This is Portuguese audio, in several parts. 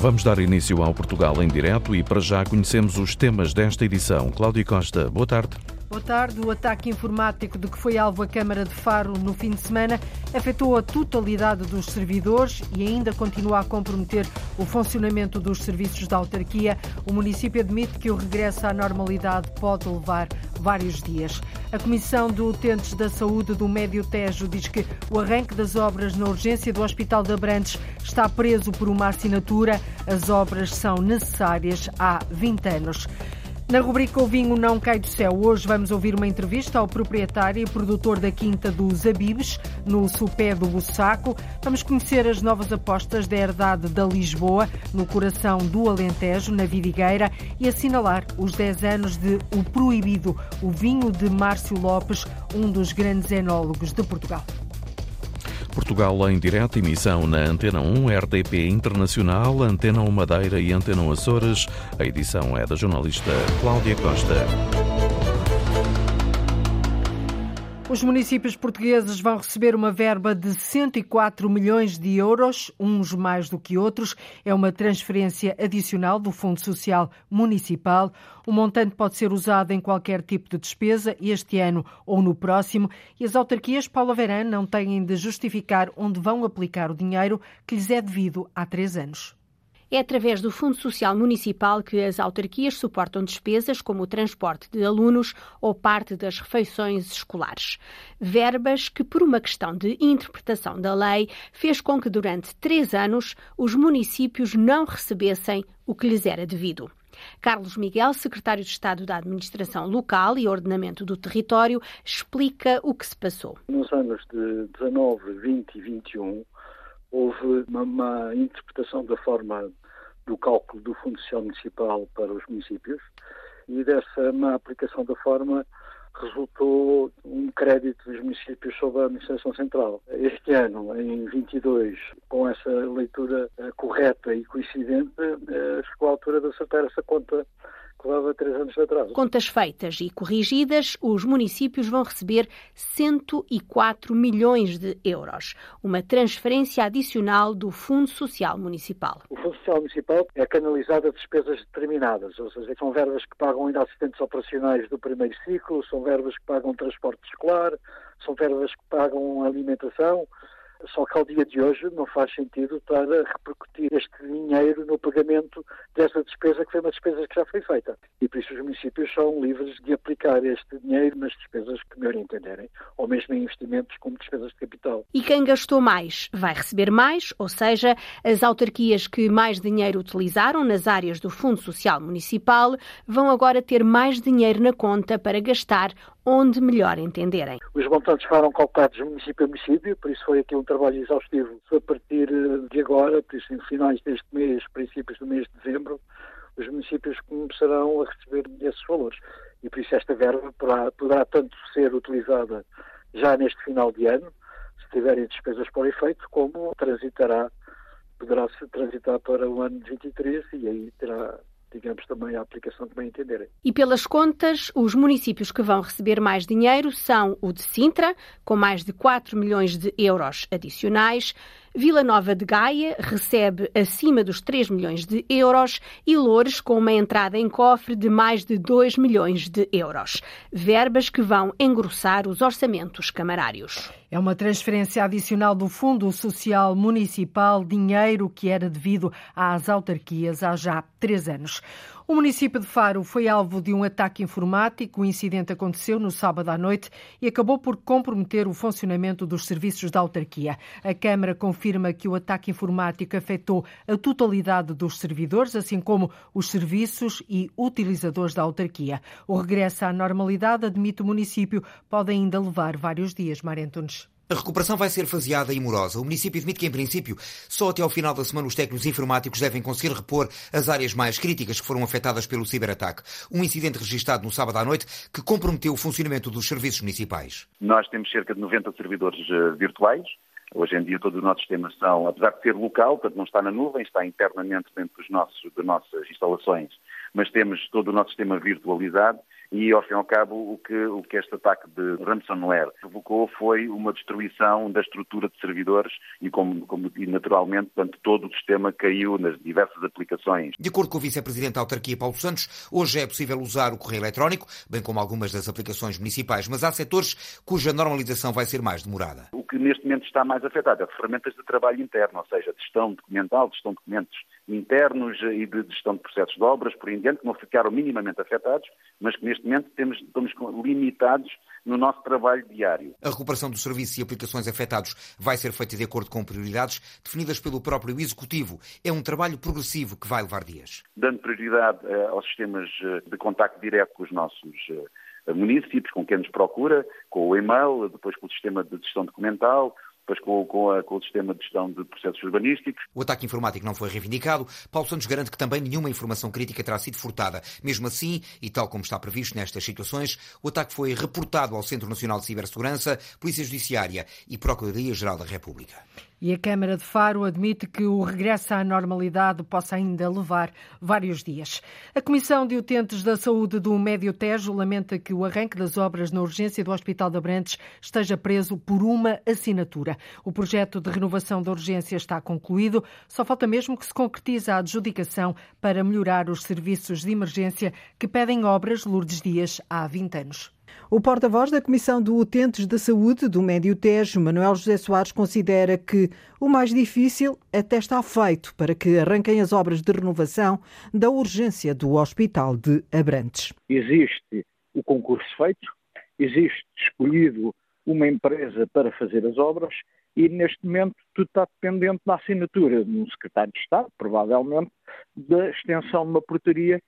Vamos dar início ao Portugal em direto e para já conhecemos os temas desta edição. Cláudio Costa, boa tarde. Boa tarde. O ataque informático de que foi alvo a Câmara de Faro no fim de semana afetou a totalidade dos servidores e ainda continua a comprometer o funcionamento dos serviços da autarquia. O município admite que o regresso à normalidade pode levar vários dias. A Comissão de Utentes da Saúde do Médio Tejo diz que o arranque das obras na urgência do Hospital de Abrantes está preso por uma assinatura. As obras são necessárias há 20 anos. Na rubrica O Vinho Não Cai do Céu, hoje vamos ouvir uma entrevista ao proprietário e produtor da Quinta dos Abibes, no Supé do Bussaco. Vamos conhecer as novas apostas da herdade da Lisboa, no coração do Alentejo, na Vidigueira, e assinalar os 10 anos de O Proibido, o vinho de Márcio Lopes, um dos grandes enólogos de Portugal. Portugal em direto, emissão na Antena 1, RDP Internacional, Antena 1 Madeira e Antena 1 Açores. A edição é da jornalista Cláudia Costa. Os municípios portugueses vão receber uma verba de 104 milhões de euros, uns mais do que outros. É uma transferência adicional do Fundo Social Municipal. O montante pode ser usado em qualquer tipo de despesa, este ano ou no próximo, e as autarquias, Paula Verã, não têm de justificar onde vão aplicar o dinheiro que lhes é devido há três anos. É através do Fundo Social Municipal que as autarquias suportam despesas como o transporte de alunos ou parte das refeições escolares. Verbas que, por uma questão de interpretação da lei, fez com que durante três anos os municípios não recebessem o que lhes era devido. Carlos Miguel, secretário de Estado da Administração Local e Ordenamento do Território, explica o que se passou. Nos anos de 19, 20 e 21, houve uma, interpretação da forma do cálculo do Fundo Social Municipal para os municípios e dessa má aplicação da forma resultou um crédito dos municípios sobre a administração central. Este ano, em 22, com essa leitura uh, correta e coincidente, uh, chegou a altura de acertar essa conta que três anos de atraso. Contas feitas e corrigidas, os municípios vão receber 104 milhões de euros, uma transferência adicional do Fundo Social Municipal. O Fundo Social Municipal é canalizado a despesas determinadas, ou seja, são verbas que pagam ainda assistentes operacionais do primeiro ciclo, são verbas que pagam transporte escolar, são verbas que pagam alimentação, só que ao dia de hoje não faz sentido estar a repercutir este dinheiro no pagamento dessa despesa, que foi uma despesa que já foi feita. E por isso os municípios são livres de aplicar este dinheiro nas despesas que melhor entenderem, ou mesmo em investimentos como despesas de capital. E quem gastou mais vai receber mais, ou seja, as autarquias que mais dinheiro utilizaram nas áreas do Fundo Social Municipal vão agora ter mais dinheiro na conta para gastar onde melhor entenderem. Os montantes foram calculados município a município, por isso foi aqui um trabalho exaustivo. A partir eh, de agora, por isso em finais deste mês, princípios do mês de dezembro, os municípios começarão a receber esses valores. E por isso esta verba poderá, poderá tanto ser utilizada já neste final de ano, se tiverem despesas para o efeito, como transitará, poderá se transitar para o ano de 23 e aí terá digamos, também a aplicação que bem entenderem. E pelas contas, os municípios que vão receber mais dinheiro são o de Sintra, com mais de 4 milhões de euros adicionais, Vila Nova de Gaia recebe acima dos 3 milhões de euros e Loures com uma entrada em cofre de mais de 2 milhões de euros. Verbas que vão engrossar os orçamentos camarários. É uma transferência adicional do Fundo Social Municipal, dinheiro que era devido às autarquias há já três anos. O município de Faro foi alvo de um ataque informático. O incidente aconteceu no sábado à noite e acabou por comprometer o funcionamento dos serviços da autarquia. A Câmara confirma que o ataque informático afetou a totalidade dos servidores, assim como os serviços e utilizadores da autarquia. O regresso à normalidade, admite o município, pode ainda levar vários dias. Marentunes. A recuperação vai ser faseada e morosa. O município admite que, em princípio, só até ao final da semana os técnicos informáticos devem conseguir repor as áreas mais críticas que foram afetadas pelo ciberataque. Um incidente registrado no sábado à noite que comprometeu o funcionamento dos serviços municipais. Nós temos cerca de 90 servidores uh, virtuais. Hoje em dia todo o nosso sistema são, apesar de ser local, portanto não está na nuvem, está internamente dentro dos nossos, das nossas instalações, mas temos todo o nosso sistema virtualizado e, ao fim e ao cabo, o que, o que este ataque de ransomware provocou foi uma destruição da estrutura de servidores e, como, como e naturalmente, portanto, todo o sistema caiu nas diversas aplicações. De acordo com o vice-presidente da autarquia, Paulo Santos, hoje é possível usar o correio eletrónico, bem como algumas das aplicações municipais, mas há setores cuja normalização vai ser mais demorada. O que neste momento está mais afetado é ferramentas de trabalho interno, ou seja, gestão documental, gestão de documentos internos e de gestão de processos de obras, por aí que não ficaram minimamente afetados, mas que neste momento temos, estamos limitados no nosso trabalho diário. A recuperação dos serviços e aplicações afetados vai ser feita de acordo com prioridades definidas pelo próprio Executivo. É um trabalho progressivo que vai levar dias. Dando prioridade eh, aos sistemas eh, de contacto direto com os nossos eh, municípios, com quem nos procura, com o e-mail, depois com o sistema de gestão documental, depois com, com, a, com, o sistema de gestão de processos urbanísticos. O ataque informático não foi reivindicado. Paulo Santos garante que também nenhuma informação crítica terá sido furtada. Mesmo assim, e tal como está previsto nestas situações, o ataque foi reportado ao Centro Nacional de Cibersegurança, Polícia Judiciária e Procuradoria-Geral da República. E a Câmara de Faro admite que o regresso à normalidade possa ainda levar vários dias. A Comissão de Utentes da Saúde do Médio Tejo lamenta que o arranque das obras na urgência do Hospital de Abrantes esteja preso por uma assinatura. O projeto de renovação da urgência está concluído, só falta mesmo que se concretize a adjudicação para melhorar os serviços de emergência que pedem obras Lourdes Dias há 20 anos. O porta-voz da Comissão de Utentes da Saúde do Médio Tejo, Manuel José Soares, considera que o mais difícil até está feito para que arranquem as obras de renovação da urgência do Hospital de Abrantes. Existe o concurso feito, existe escolhido uma empresa para fazer as obras e neste momento tudo está dependente da assinatura de um secretário de Estado, provavelmente, da extensão de uma portaria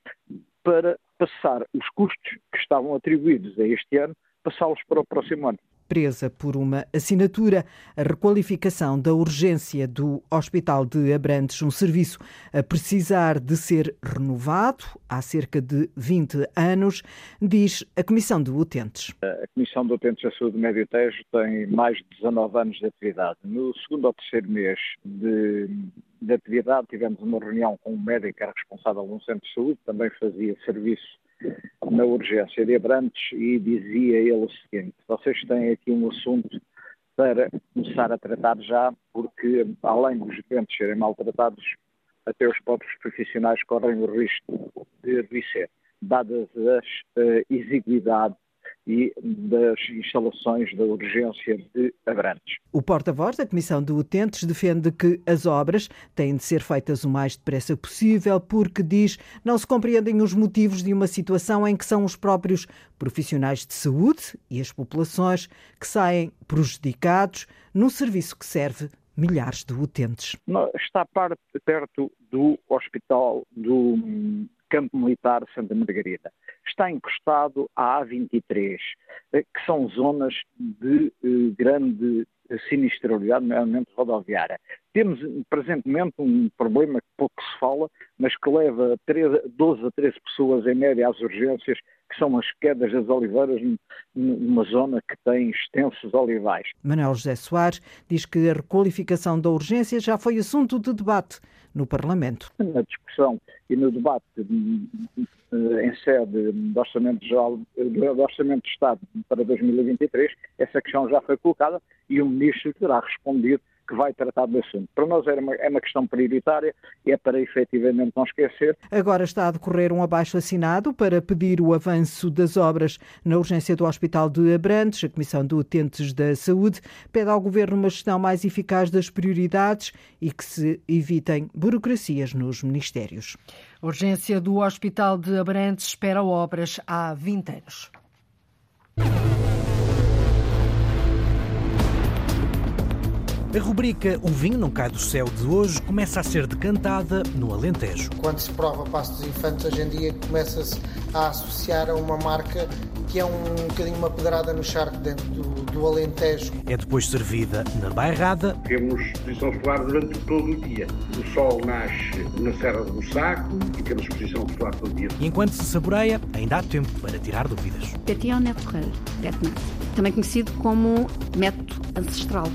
para passar os custos que estavam atribuídos a este ano, passá-los para o próximo ano presa por uma assinatura, a requalificação da urgência do Hospital de Abrantes, um serviço a precisar de ser renovado há cerca de 20 anos, diz a Comissão de Utentes. A Comissão de Utentes da Saúde do Médio Tejo tem mais de 19 anos de atividade. No segundo ou terceiro mês de, de atividade tivemos uma reunião com um médico que era responsável de um centro de saúde, também fazia serviço na urgência de Abrantes e dizia ele o seguinte: vocês têm aqui um assunto para começar a tratar já, porque além dos doentes serem maltratados, até os próprios profissionais correm o risco de adoecer, dadas as uh, exiguidades e das instalações da urgência de Abrantes. O porta-voz da Comissão de Utentes defende que as obras têm de ser feitas o mais depressa possível porque, diz, não se compreendem os motivos de uma situação em que são os próprios profissionais de saúde e as populações que saem prejudicados num serviço que serve milhares de utentes. Está perto do hospital do Campo Militar Santa Margarida. Está encostado à A23, eh, que são zonas de eh, grande sinistralidade, nomeadamente rodoviária. Temos presentemente um problema que pouco se fala, mas que leva 13, 12 a 13 pessoas em média às urgências, que são as quedas das oliveiras numa zona que tem extensos olivais. Manuel José Soares diz que a requalificação da urgência já foi assunto de debate no Parlamento. Na discussão e no debate eh, em sede do Orçamento, Geral, do Orçamento de Estado para 2023, essa questão já foi colocada e o Ministro terá respondido que vai tratar do assunto. Para nós é uma, é uma questão prioritária e é para efetivamente não esquecer. Agora está a decorrer um abaixo assinado para pedir o avanço das obras na urgência do Hospital de Abrantes. A Comissão de Utentes da Saúde pede ao Governo uma gestão mais eficaz das prioridades e que se evitem burocracias nos ministérios. A urgência do Hospital de Abrantes espera obras há 20 anos. A rubrica O Vinho Não Cai do Céu de hoje começa a ser decantada no Alentejo. Quando se prova Passo dos Infantes, hoje em dia começa-se a associar a uma marca que é um, bocadinho uma pedrada no charco dentro do, do Alentejo. É depois servida na bairrada. Temos exposição solar durante todo o dia. O sol nasce na Serra do Saco e temos exposição solar todo o dia. E enquanto se saboreia, ainda há tempo para tirar dúvidas. Neto Correia, também conhecido como método ancestral.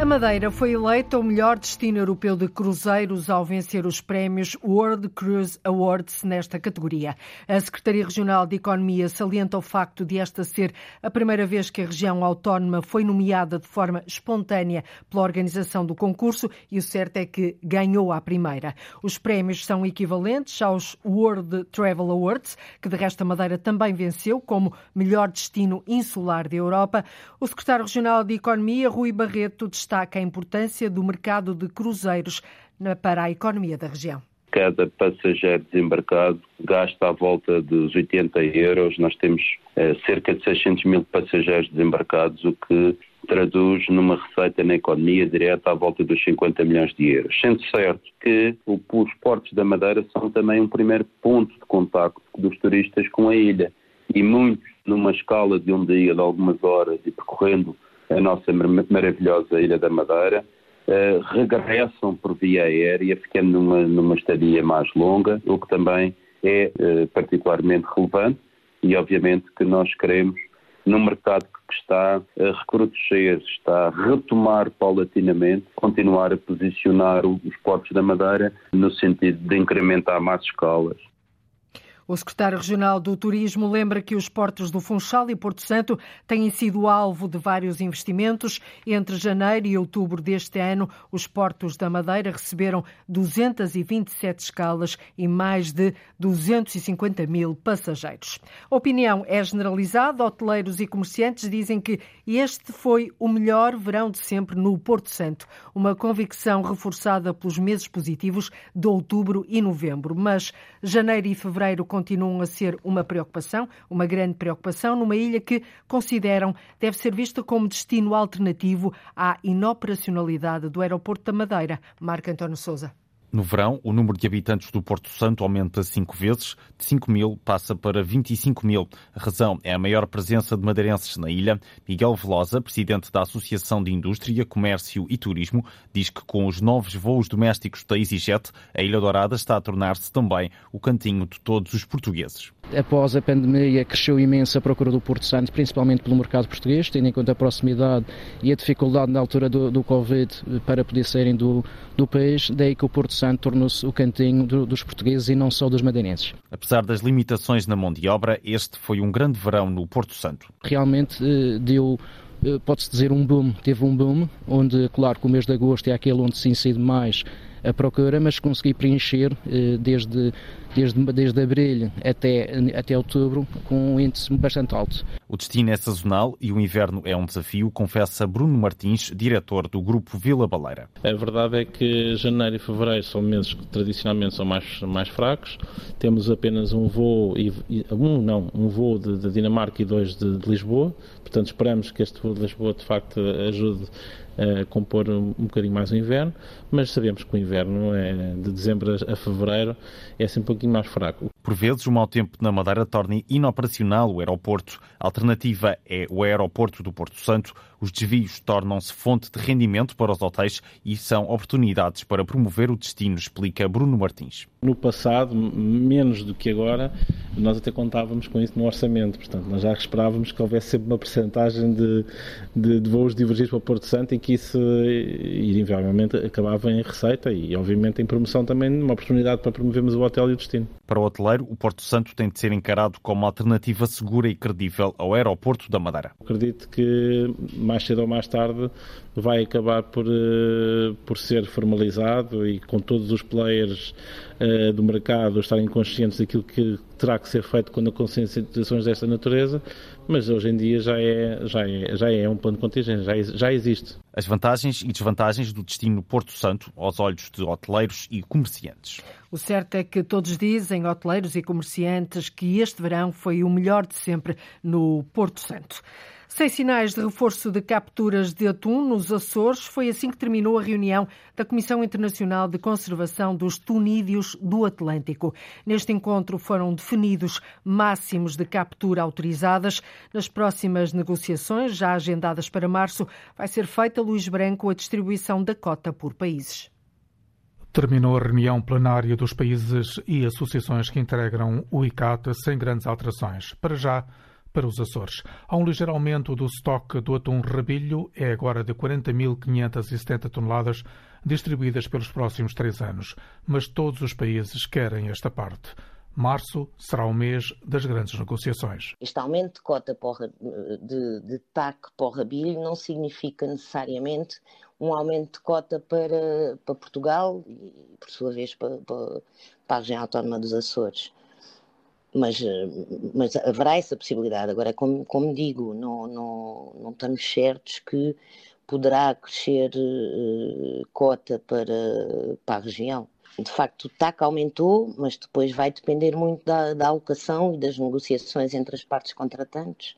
A Madeira foi eleita o melhor destino europeu de cruzeiros ao vencer os prémios World Cruise Awards nesta categoria. A Secretaria Regional de Economia salienta o facto de esta ser a primeira vez que a região autónoma foi nomeada de forma espontânea pela organização do concurso e o certo é que ganhou à primeira. Os prémios são equivalentes aos World Travel Awards, que de resto a Madeira também venceu como melhor destino insular da Europa. O secretário regional de Economia, Rui Barreto, destaca a importância do mercado de cruzeiros para a economia da região. Cada passageiro desembarcado gasta à volta dos 80 euros. Nós temos eh, cerca de 600 mil passageiros desembarcados, o que traduz numa receita na economia direta à volta dos 50 milhões de euros. Sendo certo que os portos da Madeira são também um primeiro ponto de contacto dos turistas com a ilha. E muitos, numa escala de um dia, de algumas horas, e percorrendo a nossa maravilhosa Ilha da Madeira, uh, regressam por via aérea, ficando numa, numa estadia mais longa, o que também é uh, particularmente relevante e obviamente que nós queremos num mercado que está a recrudescer, está a retomar paulatinamente, continuar a posicionar os portos da Madeira no sentido de incrementar mais escalas o secretário regional do Turismo lembra que os portos do Funchal e Porto Santo têm sido alvo de vários investimentos. Entre janeiro e outubro deste ano, os portos da Madeira receberam 227 escalas e mais de 250 mil passageiros. A opinião é generalizada. Hoteleiros e comerciantes dizem que este foi o melhor verão de sempre no Porto Santo. Uma convicção reforçada pelos meses positivos de outubro e novembro. Mas janeiro e fevereiro continuam a ser uma preocupação, uma grande preocupação, numa ilha que consideram deve ser vista como destino alternativo à inoperacionalidade do aeroporto da Madeira. Marco António Souza. No verão, o número de habitantes do Porto Santo aumenta cinco vezes, de 5 mil passa para 25 mil. A razão é a maior presença de madeirenses na ilha. Miguel Velosa, presidente da Associação de Indústria, Comércio e Turismo, diz que com os novos voos domésticos da EasyJet, a Ilha Dourada está a tornar-se também o cantinho de todos os portugueses. Após a pandemia, cresceu imenso a procura do Porto Santo, principalmente pelo mercado português, tendo em conta a proximidade e a dificuldade na altura do, do Covid para poder saírem do, do país, daí que o Porto Santo tornou-se o cantinho do, dos portugueses e não só dos madeirenses. Apesar das limitações na mão de obra, este foi um grande verão no Porto Santo. Realmente eh, deu eh, pode-se dizer um boom, teve um boom, onde, claro, que o mês de agosto é aquele onde se incide mais a procura, mas consegui preencher eh, desde, desde, desde abril até, até outubro com um índice bastante alto. O destino é sazonal e o inverno é um desafio, confessa Bruno Martins, diretor do Grupo Vila Baleira. A verdade é que janeiro e fevereiro são meses que tradicionalmente são mais, mais fracos. Temos apenas um voo, um não, um voo de, de Dinamarca e dois de, de Lisboa. Portanto, esperamos que este voo de Lisboa de facto ajude a compor um, um bocadinho mais o inverno, mas sabemos que o inverno é de dezembro a fevereiro é sempre um pouquinho mais fraco. Por vezes, o mau tempo na Madeira torna inoperacional o aeroporto. A alternativa é o aeroporto do Porto Santo. Os desvios tornam-se fonte de rendimento para os hotéis e são oportunidades para promover o destino, explica Bruno Martins. No passado, menos do que agora, nós até contávamos com isso no orçamento. Portanto, nós já esperávamos que houvesse sempre uma percentagem de, de, de voos divergidos para o Porto Santo e que isso, invariavelmente, acabava em receita e, obviamente, em promoção também, uma oportunidade para promovermos o hotel e o destino. Para o hoteleiro, o Porto Santo tem de ser encarado como alternativa segura e credível ao aeroporto da Madeira. Acredito que mais cedo ou mais tarde vai acabar por, eh, por ser formalizado e com todos os players uh, do mercado estarem conscientes daquilo que terá que ser feito quando acontecem situações desta natureza, mas hoje em dia já é, já é, já é um plano de contingência, já, já existe. As vantagens e desvantagens do destino Porto Santo aos olhos de hoteleiros e comerciantes. O certo é que todos dizem, hoteleiros e comerciantes, que este verão foi o melhor de sempre no Porto Santo. Sem sinais de reforço de capturas de atum nos Açores, foi assim que terminou a reunião da Comissão Internacional de Conservação dos Tunídeos do Atlântico. Neste encontro foram definidos máximos de captura autorizadas. Nas próximas negociações, já agendadas para março, vai ser feita, Luís Branco, a distribuição da cota por países. Terminou a reunião plenária dos países e associações que integram o ICAT sem grandes alterações. Para já, para os Açores. Há um ligeiro aumento do estoque do atum rabilho, é agora de 40.570 toneladas, distribuídas pelos próximos três anos. Mas todos os países querem esta parte. Março será o mês das grandes negociações. Este aumento de cota de, de TAC para o rabilho não significa necessariamente um aumento de cota para, para Portugal e, por sua vez, para, para, para a região autónoma dos Açores. Mas, mas haverá essa possibilidade. Agora, como, como digo, não, não, não estamos certos que poderá crescer uh, cota para, para a região. De facto, o TAC aumentou, mas depois vai depender muito da, da alocação e das negociações entre as partes contratantes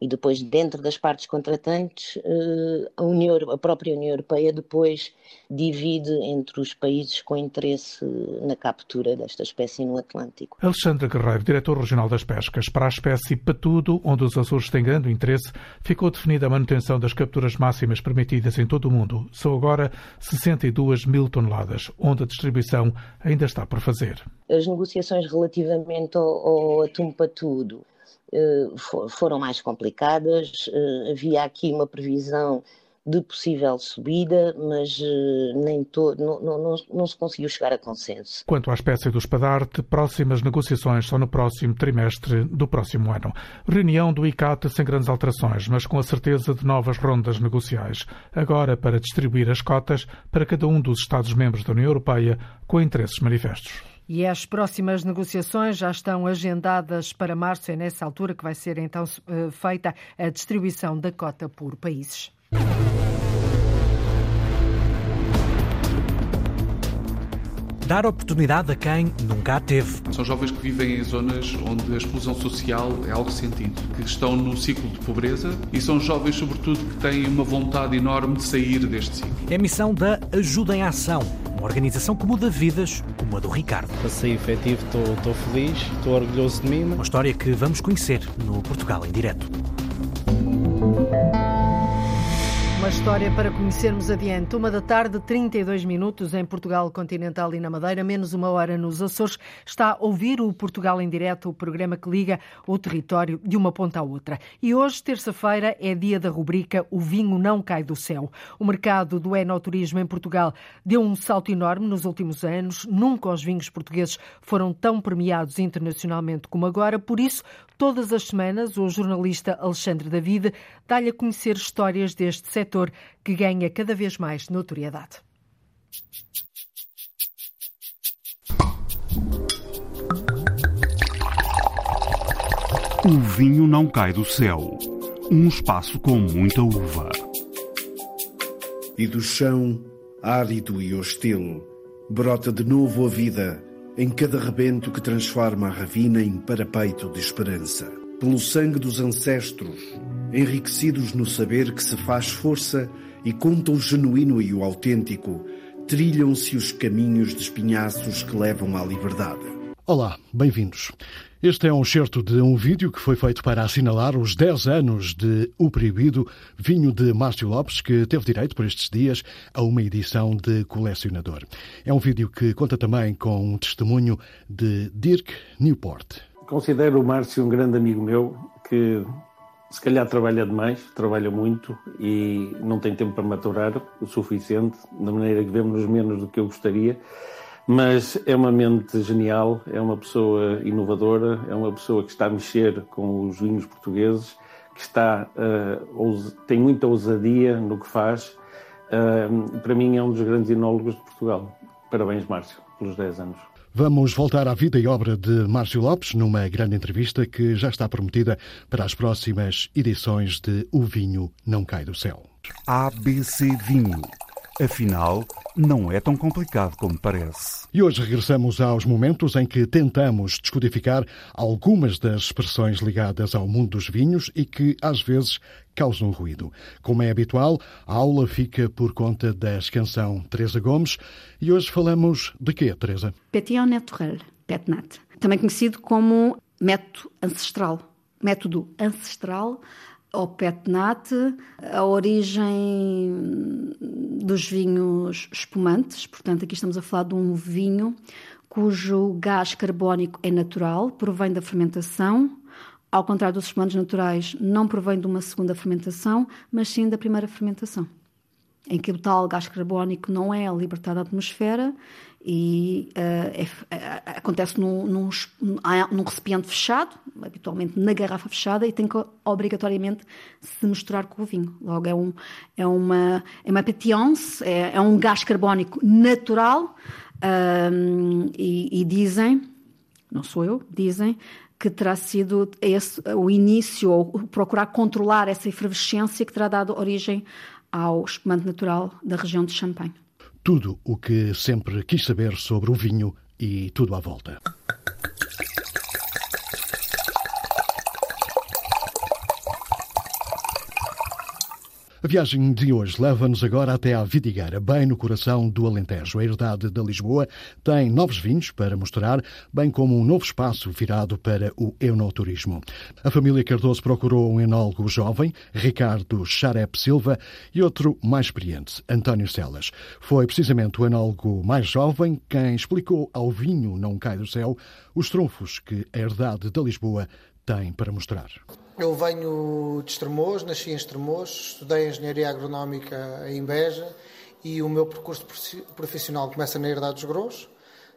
e depois dentro das partes contratantes eh, a, União, a própria União Europeia depois divide entre os países com interesse na captura desta espécie no Atlântico. Alexandre Guerreiro, diretor regional das pescas, para a espécie patudo, onde os Açores têm grande interesse, ficou definida a manutenção das capturas máximas permitidas em todo o mundo. São agora 62 mil toneladas, onde a distribuição ainda está por fazer. As negociações relativamente ao, ao atum patudo foram mais complicadas. Eh, havia aqui uma previsão de possível subida, mas eh, nem todo, não, não, não, se conseguiu chegar a consenso. Quanto à espécie do espadarte, próximas negociações são no próximo trimestre do próximo ano. Reunião do ICAT sem grandes alterações, mas com a certeza de novas rondas negociais. Agora para distribuir as cotas para cada um dos Estados-membros da União Europeia com interesses manifestos. E as próximas negociações já estão agendadas para março. É nessa altura que vai ser então eh, feita a distribuição da cota por países. Dar oportunidade a quem nunca a teve. São jovens que vivem em zonas onde a exclusão social é algo sentido, que estão no ciclo de pobreza e são jovens, sobretudo, que têm uma vontade enorme de sair deste ciclo. É a missão da Ajuda em Ação, uma organização que muda vidas, como a do Ricardo. Para ser efetivo, estou feliz, estou orgulhoso de mim. Uma história que vamos conhecer no Portugal em Direto. Uma história para conhecermos adiante. Uma da tarde, 32 minutos em Portugal Continental e na Madeira, menos uma hora nos Açores. Está a ouvir o Portugal em Direto, o programa que liga o território de uma ponta à outra. E hoje, terça-feira, é dia da rubrica O Vinho Não Cai do Céu. O mercado do enoturismo em Portugal deu um salto enorme nos últimos anos. Nunca os vinhos portugueses foram tão premiados internacionalmente como agora. Por isso, todas as semanas, o jornalista Alexandre David dá-lhe a conhecer histórias deste setor setor que ganha cada vez mais notoriedade. O vinho não cai do céu. Um espaço com muita uva. E do chão, árido e hostil, brota de novo a vida em cada rebento que transforma a ravina em parapeito de esperança. Pelo sangue dos ancestros, enriquecidos no saber que se faz força e contam o genuíno e o autêntico, trilham-se os caminhos de espinhaços que levam à liberdade. Olá, bem-vindos. Este é um excerto de um vídeo que foi feito para assinalar os 10 anos de O Proibido, vinho de Márcio Lopes, que teve direito por estes dias a uma edição de colecionador. É um vídeo que conta também com um testemunho de Dirk Newport. Considero o Márcio um grande amigo meu que se calhar trabalha demais, trabalha muito e não tem tempo para maturar o suficiente, da maneira que vemos menos do que eu gostaria. Mas é uma mente genial, é uma pessoa inovadora, é uma pessoa que está a mexer com os vinhos portugueses, que está uh, tem muita ousadia no que faz. Uh, para mim é um dos grandes enólogos de Portugal. Parabéns, Márcio, pelos 10 anos. Vamos voltar à vida e obra de Márcio Lopes numa grande entrevista que já está prometida para as próximas edições de O Vinho Não Cai do Céu. ABC Vinho. Afinal, não é tão complicado como parece. E hoje regressamos aos momentos em que tentamos descodificar algumas das expressões ligadas ao mundo dos vinhos e que, às vezes, causam ruído. Como é habitual, a aula fica por conta da canção Teresa Gomes e hoje falamos de quê, Teresa? Pétillon naturel, PETNAT, também conhecido como método ancestral. Método ancestral ao PETNAT, a origem dos vinhos espumantes, portanto, aqui estamos a falar de um vinho cujo gás carbónico é natural, provém da fermentação, ao contrário dos espumantes naturais, não provém de uma segunda fermentação, mas sim da primeira fermentação, em que o tal gás carbónico não é libertado à atmosfera e uh, é, é, acontece num, num, num, recipiente fechado, habitualmente na garrafa fechada, e tem que obrigatoriamente se misturar com o vinho. Logo, é, um, é uma, é uma é, é um gás carbónico natural, e, e dizem, não sou eu, dizem que terá sido esse o início, ou procurar controlar essa efervescência que terá dado origem ao espumante natural da região de Champagne. Tudo o que sempre quis saber sobre o vinho e tudo à volta. A viagem de hoje leva-nos agora até à Vidigueira, bem no coração do Alentejo. A herdade da Lisboa tem novos vinhos para mostrar, bem como um novo espaço virado para o enoturismo. A família Cardoso procurou um enólogo jovem, Ricardo Charep Silva, e outro mais experiente, António Celas. Foi precisamente o enólogo mais jovem quem explicou ao vinho Não Cai do Céu os trunfos que a herdade da Lisboa tem para mostrar. Eu venho de Estremoz, nasci em Estremoz, estudei Engenharia Agronómica em Beja e o meu percurso profissional começa na Herdade dos Grous.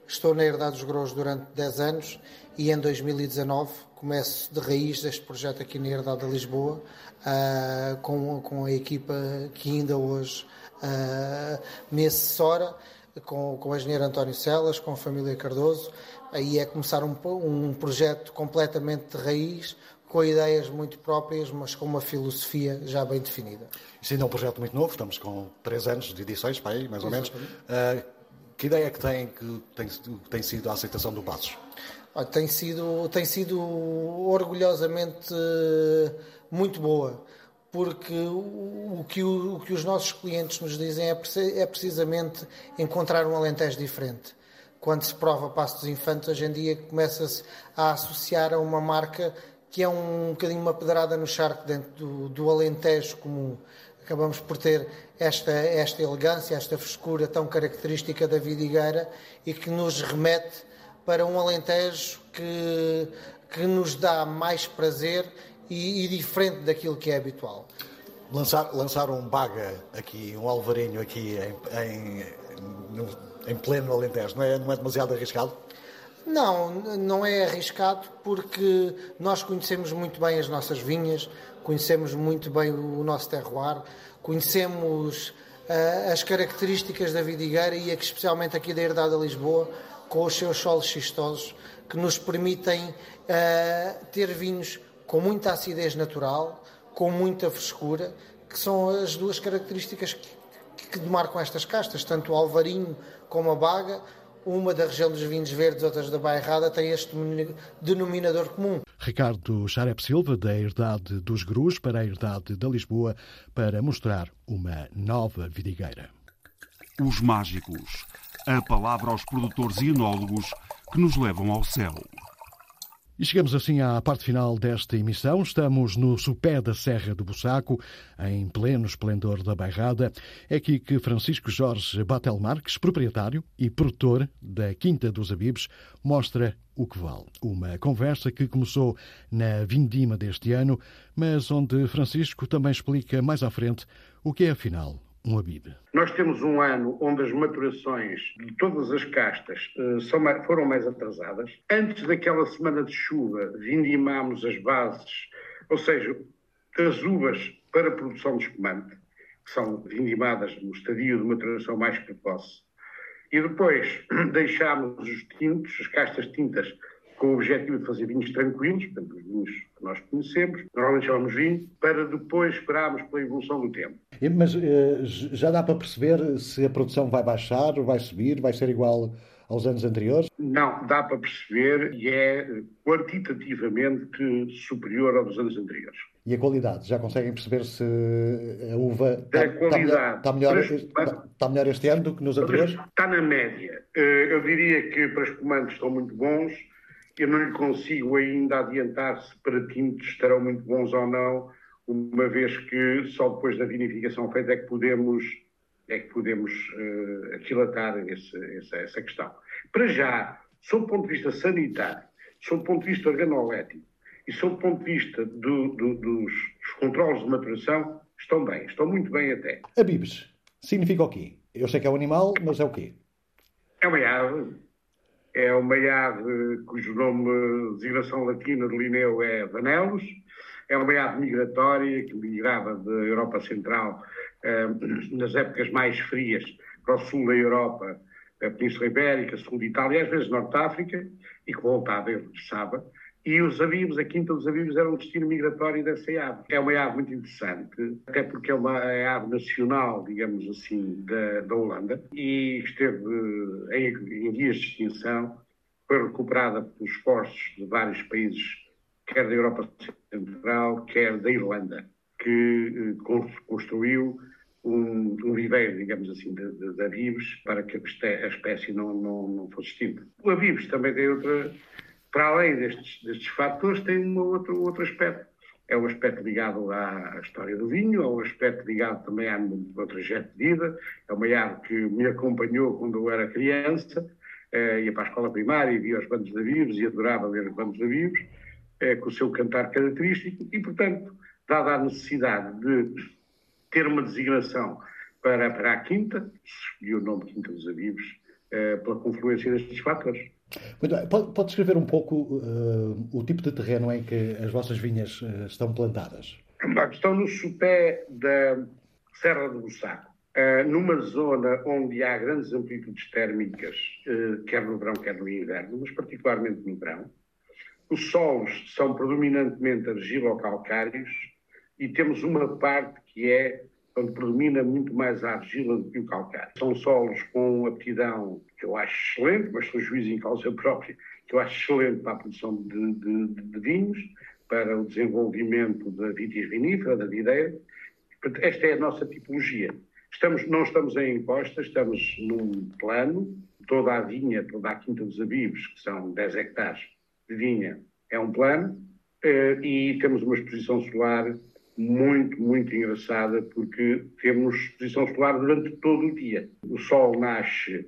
Estou na Herdade dos Grous durante 10 anos e em 2019 começo de raiz deste projeto aqui na Herdade de Lisboa uh, com, com a equipa que ainda hoje uh, me assessora, com, com o engenheiro António Celas, com a família Cardoso. Aí é começar um, um projeto completamente de raiz, com ideias muito próprias, mas com uma filosofia já bem definida. Isso ainda é um projeto muito novo, estamos com três anos de edições, para aí, mais ou menos. Uh, que ideia é que tem que tem, tem sido a aceitação do Passos? tem, sido, tem sido orgulhosamente eh, muito boa, porque o, o que, o, o, que os nossos clientes nos dizem é, é precisamente encontrar um Alentejo diferente quando se prova Passo dos Infantes, hoje em dia começa-se a associar a uma marca que é um bocadinho uma pedrada no charco dentro do, do Alentejo comum. Acabamos por ter esta, esta elegância, esta frescura tão característica da vidigueira e que nos remete para um Alentejo que, que nos dá mais prazer e, e diferente daquilo que é habitual. Lançar, lançar um baga aqui, um alvarinho aqui em, em, em pleno Alentejo, não é, não é demasiado arriscado? Não, não é arriscado porque nós conhecemos muito bem as nossas vinhas, conhecemos muito bem o nosso terroir, conhecemos uh, as características da vidigueira e especialmente aqui da Herdade de Lisboa, com os seus solos xistosos, que nos permitem uh, ter vinhos com muita acidez natural, com muita frescura, que são as duas características que, que demarcam estas castas, tanto o alvarinho como a baga, uma da região dos vinhos verdes, outras da Bairrada, tem este denominador comum. Ricardo Charep Silva, da Herdade dos Grus, para a Herdade da Lisboa, para mostrar uma nova vidigueira. Os mágicos. A palavra aos produtores e enólogos que nos levam ao céu. E chegamos assim à parte final desta emissão. Estamos no sopé da Serra do Bussaco, em pleno esplendor da Bairrada. É aqui que Francisco Jorge Batel Marques, proprietário e produtor da Quinta dos Abibes, mostra o que vale. Uma conversa que começou na vindima deste ano, mas onde Francisco também explica mais à frente o que é, afinal, um. Nós temos um ano onde as maturações de todas as castas são, foram mais atrasadas. Antes daquela semana de chuva, vindimámos as bases, ou seja, das uvas para a produção de espumante, que são vindimadas no estadio de maturação mais precoce. E depois deixámos os tintos, as castas tintas, com o objetivo de fazer vinhos tranquilos, portanto, os vinhos que nós conhecemos, normalmente chamamos vinho, para depois esperarmos pela evolução do tempo. Mas eh, já dá para perceber se a produção vai baixar, vai subir, vai ser igual aos anos anteriores? Não, dá para perceber e é quantitativamente superior aos anos anteriores. E a qualidade? Já conseguem perceber se a uva está, qualidade, está, melhor, está, melhor, está melhor este ano do que nos anteriores? Está na média. Eh, eu diria que para espumantes estão muito bons, eu não lhe consigo ainda adiantar se para tintos estarão muito bons ou não, uma vez que só depois da vinificação feita é que podemos, é que podemos uh, aquilatar esse, essa, essa questão. Para já, sob o ponto de vista sanitário, sob o ponto de vista organolético e sob o ponto de vista do, do, dos, dos controles de maturação, estão bem, estão muito bem até. A Bibes significa o quê? Eu sei que é um animal, mas é o quê? É uma ave. É uma ave cujo nome, designação latina de Linneu é Vanellus. É uma ave migratória que migrava da Europa Central eh, nas épocas mais frias para o sul da Europa, a Península Ibérica, sul de Itália, às vezes Norte África, e que voltava e regressava. E os avivos, a Quinta dos Avivos, era um destino migratório dessa ave. É uma ave muito interessante, até porque é uma é ave nacional, digamos assim, da, da Holanda, e esteve em, em vias de extinção, foi recuperada pelos esforços de vários países, quer da Europa Central, quer da Irlanda, que eh, construiu um, um viveiro, digamos assim, de, de, de para que a espécie não, não, não fosse extinta. O avivos também tem outra para além destes, destes fatores, tem um outro, outro aspecto. É um aspecto ligado à história do vinho, é um aspecto ligado também ao meu trajeto de vida. É uma árvore que me acompanhou quando eu era criança, eh, ia para a escola primária e via os bandos de vivos e adorava ver os bandos de vivos, eh, com o seu cantar característico, e, portanto, dada a necessidade de ter uma designação para, para a Quinta, escolhi o nome Quinta dos Avivos, eh, pela confluência destes fatores. Pode, pode descrever um pouco uh, o tipo de terreno em que as vossas vinhas uh, estão plantadas? Estão no sopé da Serra do Bussaco, uh, numa zona onde há grandes amplitudes térmicas, quer no verão, quer no inverno, mas particularmente no verão. Os solos são predominantemente argilo-calcários e temos uma parte que é onde predomina muito mais a argila do que o calcário. São solos com aptidão que eu acho excelente, mas sou juiz em causa própria, que eu acho excelente para a produção de, de, de vinhos, para o desenvolvimento da vitis vinífera, da videira. Esta é a nossa tipologia. Estamos, não estamos em impostas, estamos num plano, toda a vinha, toda a Quinta dos Abibos, que são 10 hectares de vinha, é um plano, eh, e temos uma exposição solar muito, muito engraçada, porque temos exposição solar durante todo o dia. O sol nasce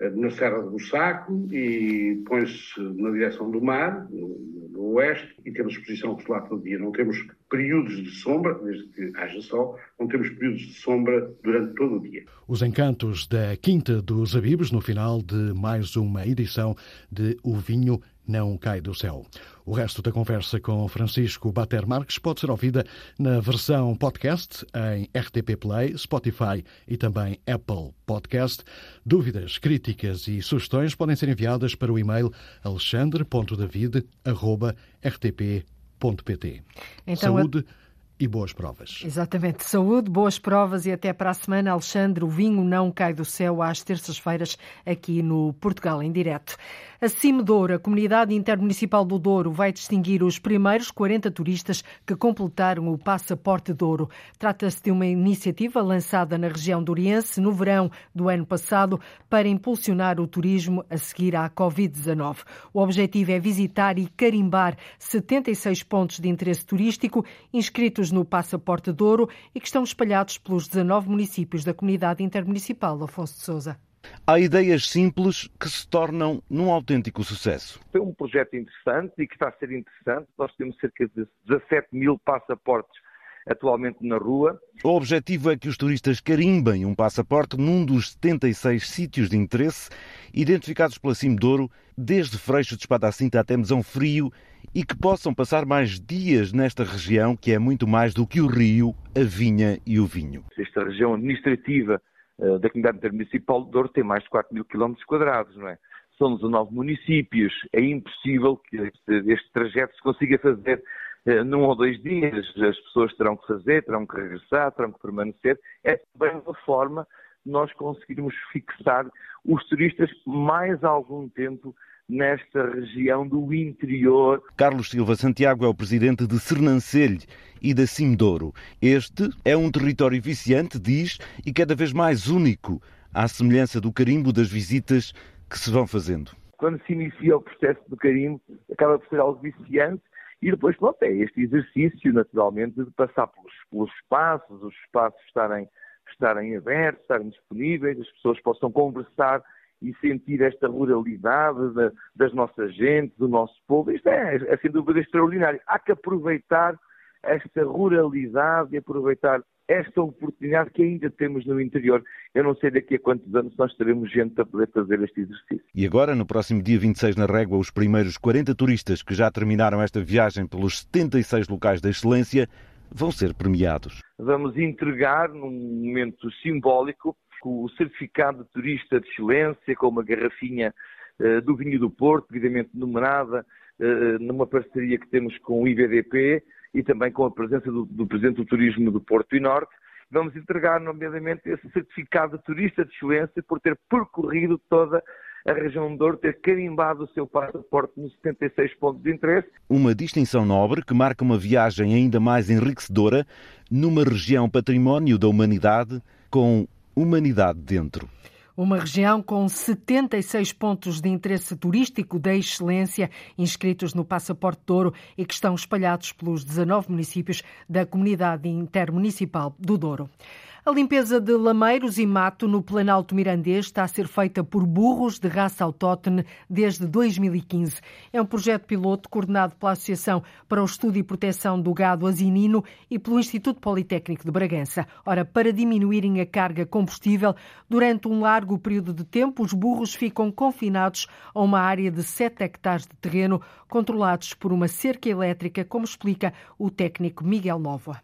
eh, na Serra do Saco e põe-se na direção do mar, no, no, oeste, e temos exposição solar todo dia. Não temos períodos de sombra, desde que haja sol, não temos períodos de sombra durante todo o dia. Os encantos da Quinta dos Abibos, no final de mais uma edição de O Vinho não cai do céu. O resto da conversa com Francisco Bater Marques pode ser ouvida na versão podcast em RTP Play, Spotify e também Apple Podcast. Dúvidas, críticas e sugestões podem ser enviadas para o e-mail alexandre.david.rtp.pt. Então, Saúde e boas provas. Exatamente. Saúde, boas provas e até para a semana. Alexandre, o vinho não cai do céu às terças-feiras aqui no Portugal em direto. A Cime Douro, a comunidade intermunicipal do Douro, vai distinguir os primeiros 40 turistas que completaram o passaporte Douro. Trata-se de uma iniciativa lançada na região doriense no verão do ano passado para impulsionar o turismo a seguir à Covid-19. O objetivo é visitar e carimbar 76 pontos de interesse turístico inscritos no passaporte Douro e que estão espalhados pelos 19 municípios da comunidade intermunicipal Afonso de Sousa. Há ideias simples que se tornam num autêntico sucesso. É um projeto interessante e que está a ser interessante. Nós temos cerca de 17 mil passaportes atualmente na rua. O objetivo é que os turistas carimbem um passaporte num dos 76 sítios de interesse identificados pela Cimedouro, desde Freixo de Espada-Cinta até Mesão Frio, e que possam passar mais dias nesta região, que é muito mais do que o rio, a vinha e o vinho. Esta região administrativa da comunidade intermunicipal de Douro tem mais de 4 mil quilómetros quadrados, não é? São 19 municípios, é impossível que este, este trajeto se consiga fazer uh, num ou dois dias. As pessoas terão que fazer, terão que regressar, terão que permanecer. É também uma forma de nós conseguirmos fixar os turistas mais algum tempo nesta região do interior. Carlos Silva Santiago é o presidente de Sernancelho e da Cimdouro. Este é um território viciante, diz, e cada vez mais único, à semelhança do carimbo das visitas que se vão fazendo. Quando se inicia o processo do carimbo, acaba por ser algo viciante e depois, pronto, é este exercício, naturalmente, de passar pelos, pelos espaços, os espaços estarem, estarem abertos, estarem disponíveis, as pessoas possam conversar e sentir esta ruralidade da, das nossas gentes, do nosso povo. Isto é, é sem dúvida extraordinário. Há que aproveitar esta ruralidade e aproveitar esta oportunidade que ainda temos no interior. Eu não sei daqui a quantos anos nós teremos gente a poder fazer este exercício. E agora, no próximo dia 26 na Régua, os primeiros 40 turistas que já terminaram esta viagem pelos 76 locais da excelência vão ser premiados. Vamos entregar, num momento simbólico, o certificado de turista de excelência, com uma garrafinha uh, do vinho do Porto, devidamente numerada, uh, numa parceria que temos com o IBDP e também com a presença do, do Presidente do Turismo do Porto e Norte. Vamos entregar, nomeadamente, esse certificado de turista de excelência por ter percorrido toda a região de Douro, ter carimbado o seu passaporte nos 76 pontos de interesse. Uma distinção nobre que marca uma viagem ainda mais enriquecedora numa região património da humanidade com humanidade dentro. Uma região com 76 pontos de interesse turístico da excelência inscritos no Passaporte Douro e que estão espalhados pelos 19 municípios da Comunidade Intermunicipal do Douro. A limpeza de lameiros e mato no Planalto Mirandês está a ser feita por burros de raça autóctone desde 2015. É um projeto piloto coordenado pela Associação para o Estudo e Proteção do Gado Asinino e pelo Instituto Politécnico de Bragança. Ora, para diminuírem a carga combustível, durante um largo período de tempo, os burros ficam confinados a uma área de 7 hectares de terreno, controlados por uma cerca elétrica, como explica o técnico Miguel Nova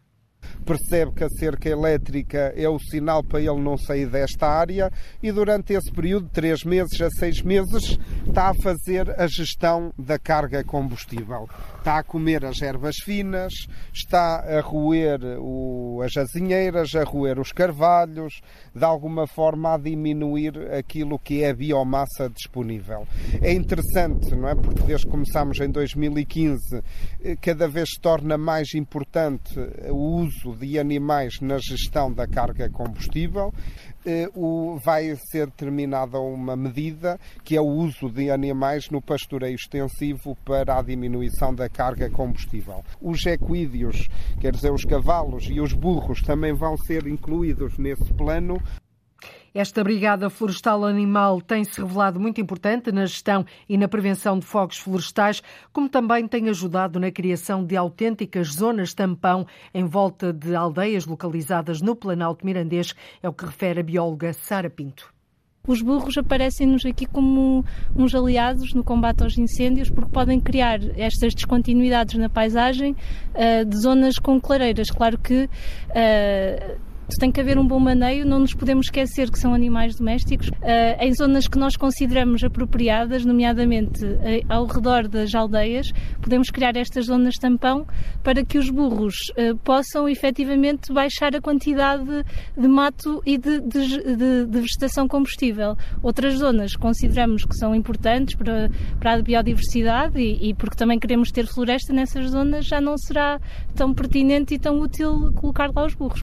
percebe que a cerca elétrica é o sinal para ele não sair desta área e durante esse período, de três meses a seis meses, está a fazer a gestão da carga combustível. Está a comer as ervas finas, está a roer o, as azinheiras, a roer os carvalhos, de alguma forma a diminuir aquilo que é a biomassa disponível. É interessante, não é? Porque desde que começámos em 2015, eh, cada vez se torna mais importante o uso de animais na gestão da carga combustível. Eh, vai ser determinada uma medida que é o uso de animais no pastoreio extensivo para a diminuição da carga combustível. Os equídeos, quer dizer, os cavalos e os burros também vão ser incluídos nesse plano esta Brigada Florestal Animal tem-se revelado muito importante na gestão e na prevenção de fogos florestais, como também tem ajudado na criação de autênticas zonas tampão em volta de aldeias localizadas no Planalto Mirandês, é o que refere a bióloga Sara Pinto. Os burros aparecem-nos aqui como uns aliados no combate aos incêndios, porque podem criar estas descontinuidades na paisagem uh, de zonas com clareiras. Claro que uh, tem que haver um bom maneio, não nos podemos esquecer que são animais domésticos. Uh, em zonas que nós consideramos apropriadas, nomeadamente uh, ao redor das aldeias, podemos criar estas zonas tampão para que os burros uh, possam efetivamente baixar a quantidade de mato e de, de, de, de, vegetação combustível. Outras zonas consideramos que são importantes para, para a biodiversidade e, e porque também queremos ter floresta nessas zonas, já não será tão pertinente e tão útil colocar lá os burros.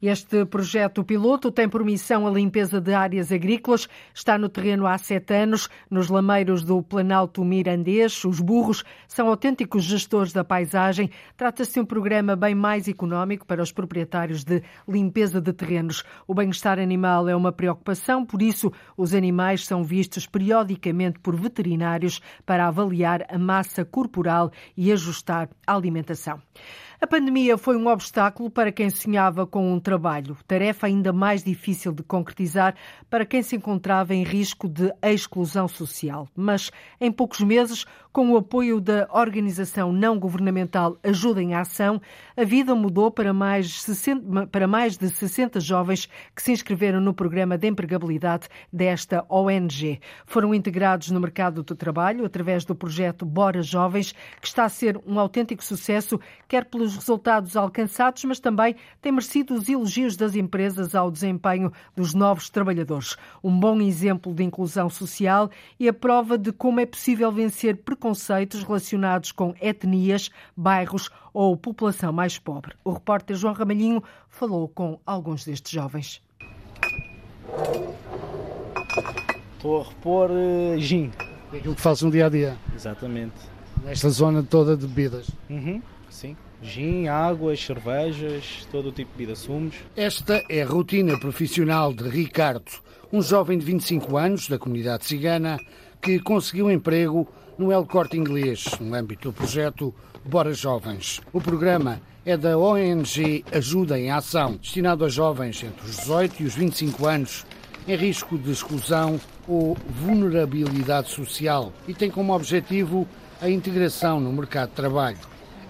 Este projeto piloto tem por missão a limpeza de áreas agrícolas. Está no terreno há sete anos, nos lameiros do Planalto Mirandês. Os burros são autênticos gestores da paisagem. Trata-se de um programa bem mais económico para os proprietários de limpeza de terrenos. O bem-estar animal é uma preocupação, por isso os animais são vistos periodicamente por veterinários para avaliar a massa corporal e ajustar a alimentação. A pandemia foi um obstáculo para quem sonhava com um trabalho, tarefa ainda mais difícil de concretizar para quem se encontrava em risco de exclusão social. Mas, em poucos meses, com o apoio da organização não governamental Ajuda em Ação, a vida mudou para mais, 60, para mais de 60 jovens que se inscreveram no programa de empregabilidade desta ONG. Foram integrados no mercado do trabalho através do projeto Bora Jovens, que está a ser um autêntico sucesso, quer pelos resultados alcançados, mas também tem merecido os elogios das empresas ao desempenho dos novos trabalhadores. Um bom exemplo de inclusão social e a prova de como é possível vencer preconceitos preconceitos relacionados com etnias, bairros ou população mais pobre. O repórter João Ramalhinho falou com alguns destes jovens. Estou a repor uh, gin. É aquilo que faz no dia a dia. Exatamente. Nesta zona toda de bebidas. Uhum, sim. Gin, águas, cervejas, todo o tipo de bebida, sumos. Esta é a rotina profissional de Ricardo, um jovem de 25 anos da comunidade cigana que conseguiu emprego no El Corte Inglês, no âmbito do projeto Bora Jovens. O programa é da ONG Ajuda em Ação, destinado a jovens entre os 18 e os 25 anos em risco de exclusão ou vulnerabilidade social e tem como objetivo a integração no mercado de trabalho.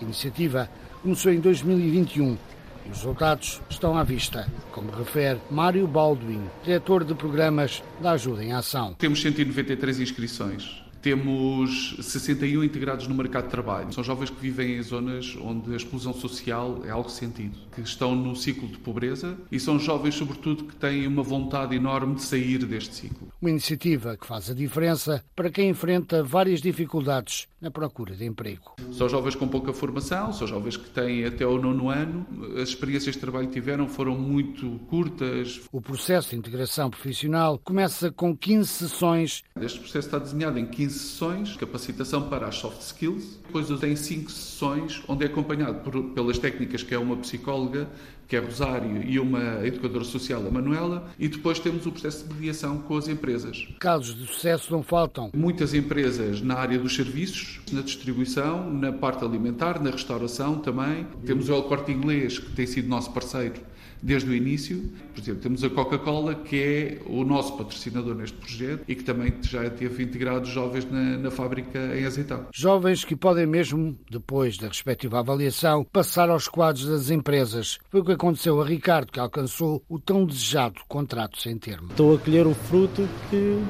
A iniciativa começou em 2021 e os resultados estão à vista, como refere Mário Baldwin, diretor de programas da Ajuda em Ação. Temos 193 inscrições temos 61 integrados no mercado de trabalho. São jovens que vivem em zonas onde a exclusão social é algo sentido, que estão no ciclo de pobreza e são jovens, sobretudo, que têm uma vontade enorme de sair deste ciclo. Uma iniciativa que faz a diferença para quem enfrenta várias dificuldades na procura de emprego. São jovens com pouca formação, são jovens que têm até o nono ano. As experiências de trabalho que tiveram foram muito curtas. O processo de integração profissional começa com 15 sessões. Este processo está desenhado em 15 sessões, capacitação para as soft skills. Depois tem cinco sessões, onde é acompanhado por, pelas técnicas que é uma psicóloga, que é Rosário, e uma educadora social, a Manuela. E depois temos o processo de mediação com as empresas. Casos de sucesso não faltam. Muitas empresas na área dos serviços, na distribuição, na parte alimentar, na restauração também. Temos o El Corte Inglês, que tem sido nosso parceiro desde o início. Por exemplo, temos a Coca-Cola, que é o nosso patrocinador neste projeto e que também já teve integrados jovens na, na fábrica em Azeitão. Jovens que podem mesmo, depois da respectiva avaliação, passar aos quadros das empresas. Foi o que aconteceu a Ricardo, que alcançou o tão desejado contrato sem termo. Estou a colher o fruto que,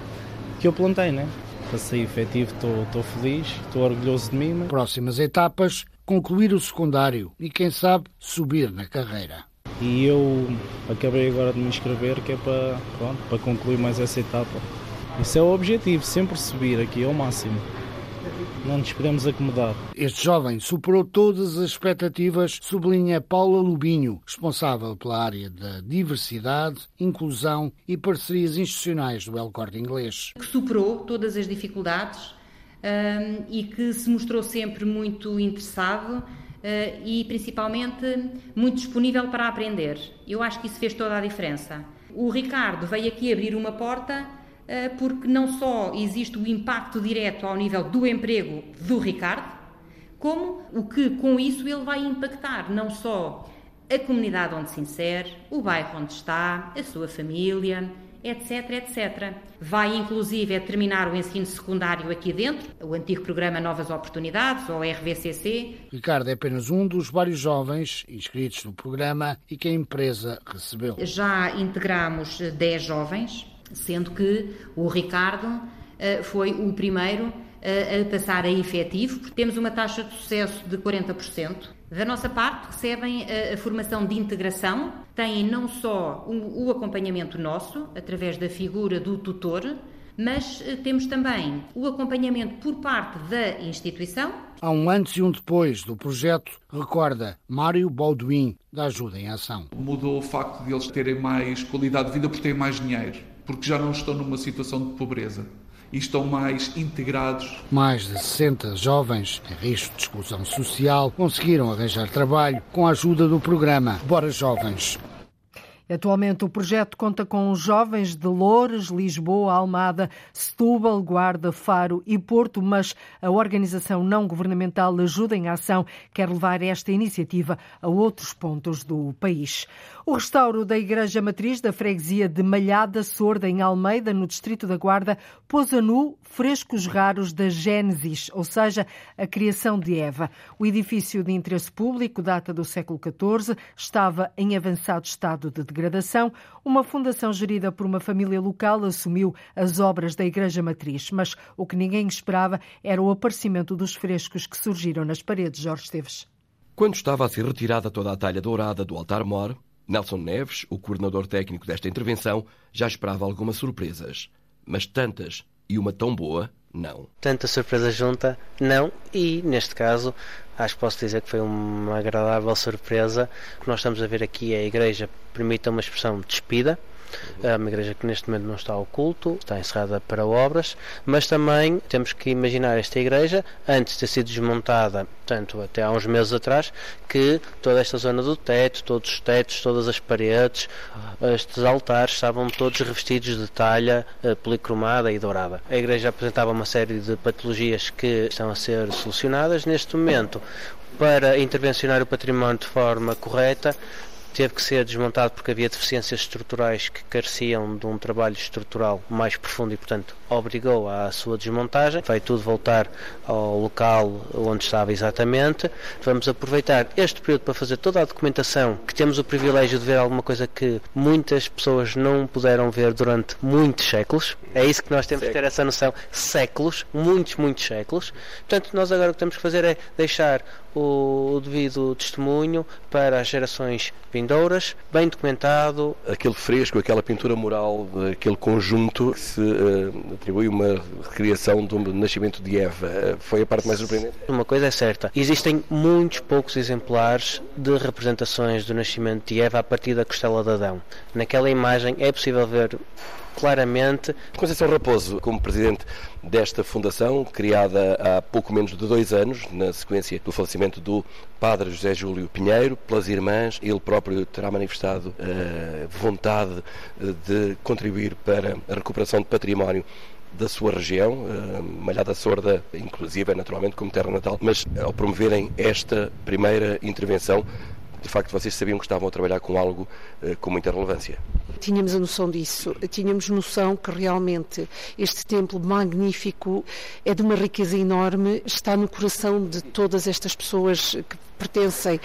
que eu plantei, né? Para sair efetivo, estou, estou feliz, estou orgulhoso de mim. Mas... Próximas etapas, concluir o secundário e, quem sabe, subir na carreira. E eu acabei agora de me inscrever, que é para, pronto, para concluir mais essa etapa. Isso é o objetivo, sempre subir aqui ao máximo. Não nos podemos acomodar. Este jovem superou todas as expectativas, sublinha Paula Lubinho, responsável pela área da diversidade, inclusão e parcerias institucionais do El Corte Inglês. Que superou todas as dificuldades um, e que se mostrou sempre muito interessado e principalmente muito disponível para aprender. Eu acho que isso fez toda a diferença. O Ricardo veio aqui abrir uma porta uh, porque não só existe o impacto direto ao nível do emprego do Ricardo, como o que com isso ele vai impactar não só a comunidade onde se insere, o bairro onde está, a sua família, etc, etc. Vai inclusive terminar o ensino secundário aqui dentro, o antigo programa Novas Oportunidades, ou RVCC. Ricardo é apenas um dos vários jovens inscritos no programa e que a empresa recebeu. Já integramos 10 jovens, sendo que o Ricardo eh, foi o primeiro eh, a passar a efetivo. Temos uma taxa de sucesso de 40%. Da nossa parte, recebem a, a formação de integração, têm não só o, o, acompanhamento nosso, através da figura do tutor, mas uh, temos também o acompanhamento por parte da instituição. Há um antes e um depois do projeto, recorda Mário Baldwin, da Ajuda em Ação. Mudou o facto de eles terem mais qualidade de vida porque têm mais dinheiro, porque já não estão numa situação de pobreza e estão mais integrados. Mais de 60 jovens em risco de exclusão social conseguiram arranjar trabalho com a ajuda do programa Bora Jovens. Atualmente o projeto conta com jovens de Loures, Lisboa, Almada, Setúbal, Guarda, Faro e Porto, mas a organização não governamental Ajuda em Ação quer levar esta iniciativa a outros pontos do país. O restauro da Igreja Matriz da Freguesia de Malhada Sorda, em Almeida, no Distrito da Guarda, pôs a nu frescos raros da Gênesis, ou seja, a criação de Eva. O edifício de interesse público data do século XIV, estava em avançado estado de degradação. Uma fundação gerida por uma família local assumiu as obras da Igreja Matriz, mas o que ninguém esperava era o aparecimento dos frescos que surgiram nas paredes, Jorge Esteves. Quando estava a ser retirada toda a talha dourada do altar-mor, Nelson Neves, o coordenador técnico desta intervenção, já esperava algumas surpresas. Mas tantas e uma tão boa, não. Tanta surpresa junta, não. E neste caso, acho que posso dizer que foi uma agradável surpresa. O que nós estamos a ver aqui é a igreja, permita uma expressão despida, É uma igreja que neste momento não está ao culto, está encerrada para obras, mas também temos que imaginar esta igreja, antes de ter sido desmontada, portanto, até há uns meses atrás, que toda esta zona do teto, todos os tetos, todas as paredes, estes altares estavam todos revestidos de talha eh, policromada e dourada. A igreja apresentava uma série de patologias que estão a ser solucionadas. Neste momento, para intervencionar o património de forma correta, teve que ser desmontado porque havia deficiências estruturais que careciam de um trabalho estrutural mais profundo e, portanto, obrigou à sua desmontagem. Vai tudo voltar ao local onde estava exatamente. Vamos aproveitar este período para fazer toda a documentação, que temos o privilégio de ver alguma coisa que muitas pessoas não puderam ver durante muitos séculos. É isso que nós temos que ter essa noção. Séculos, muitos, muitos séculos. Portanto, nós agora o que temos que fazer é deixar o devido testemunho para as gerações vindouras, bem documentado. Aquele fresco, aquela pintura mural, aquele conjunto que se uh, atribui uma recriação do nascimento de Eva, uh, foi a parte mais surpreendente? Uma coisa é certa, existem muitos poucos exemplares de representações do nascimento de Eva a partir da costela de Adão. Naquela imagem é possível ver claramente. Conceição Raposo, como presidente desta fundação, criada há pouco menos de dois anos, na sequência do falecimento do padre José Júlio Pinheiro, pelas irmãs, ele próprio terá manifestado uh, vontade eh, de contribuir para a recuperação de património da sua região, uh, Malhada Sorda, inclusive, naturalmente, como terra natal, mas ao promoverem esta primeira intervenção, de facto vocês sabiam que estavam a trabalhar com algo uh, com muita relevância. Tínhamos a noção disso, tínhamos noção que realmente este templo magnífico é de uma riqueza enorme, está no coração de todas estas pessoas que pertencem uh,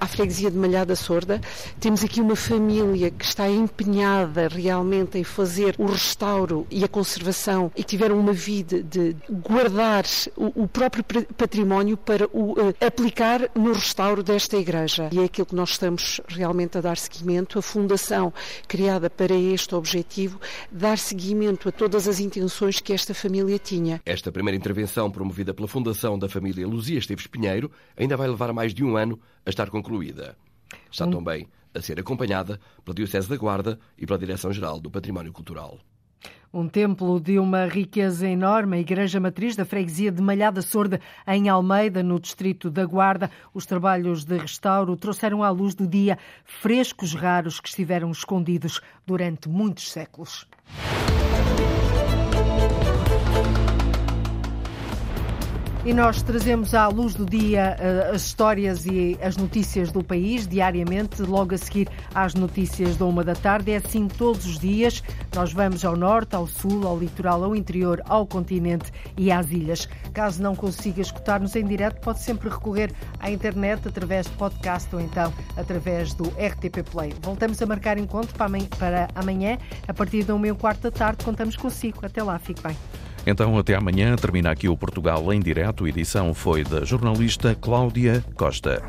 à freguesia de Malhada Sorda. Temos aqui uma família que está empenhada realmente em fazer o restauro e a conservação e tiveram uma vida de guardar o, o próprio património para o uh, aplicar no restauro desta igreja. E é aquilo que nós estamos realmente a dar seguimento. A fundação criada para este objetivo, dar seguimento a todas as intenções que esta família tinha. Esta primeira intervenção promovida pela Fundação da família Luzia Esteves Pinheiro ainda vai levar mais de um ano a estar concluída. Está também a ser acompanhada pela Diocese da Guarda e pela Direção-Geral do Património Cultural. Um templo de uma riqueza enorme, a Igreja Matriz da Freguesia de Malhada Sorda, em Almeida, no distrito da Guarda. Os trabalhos de restauro trouxeram à luz do dia frescos raros que estiveram escondidos durante muitos séculos. E nós trazemos à luz do dia eh, as histórias e as notícias do país diariamente, logo a seguir às notícias da uma da tarde. É assim todos os dias. Nós vamos ao norte, ao sul, ao litoral, ao interior, ao continente e às ilhas. Caso não consiga escutar-nos em direto, pode sempre recorrer à internet através de podcast ou então através do RTP Play. Voltamos a marcar encontro para amanhã, a partir da uma e um quarto da tarde. Contamos consigo. Até lá, fique bem. Então, até amanhã. Termina aqui o Portugal em Direto. Edição foi da jornalista Cláudia Costa.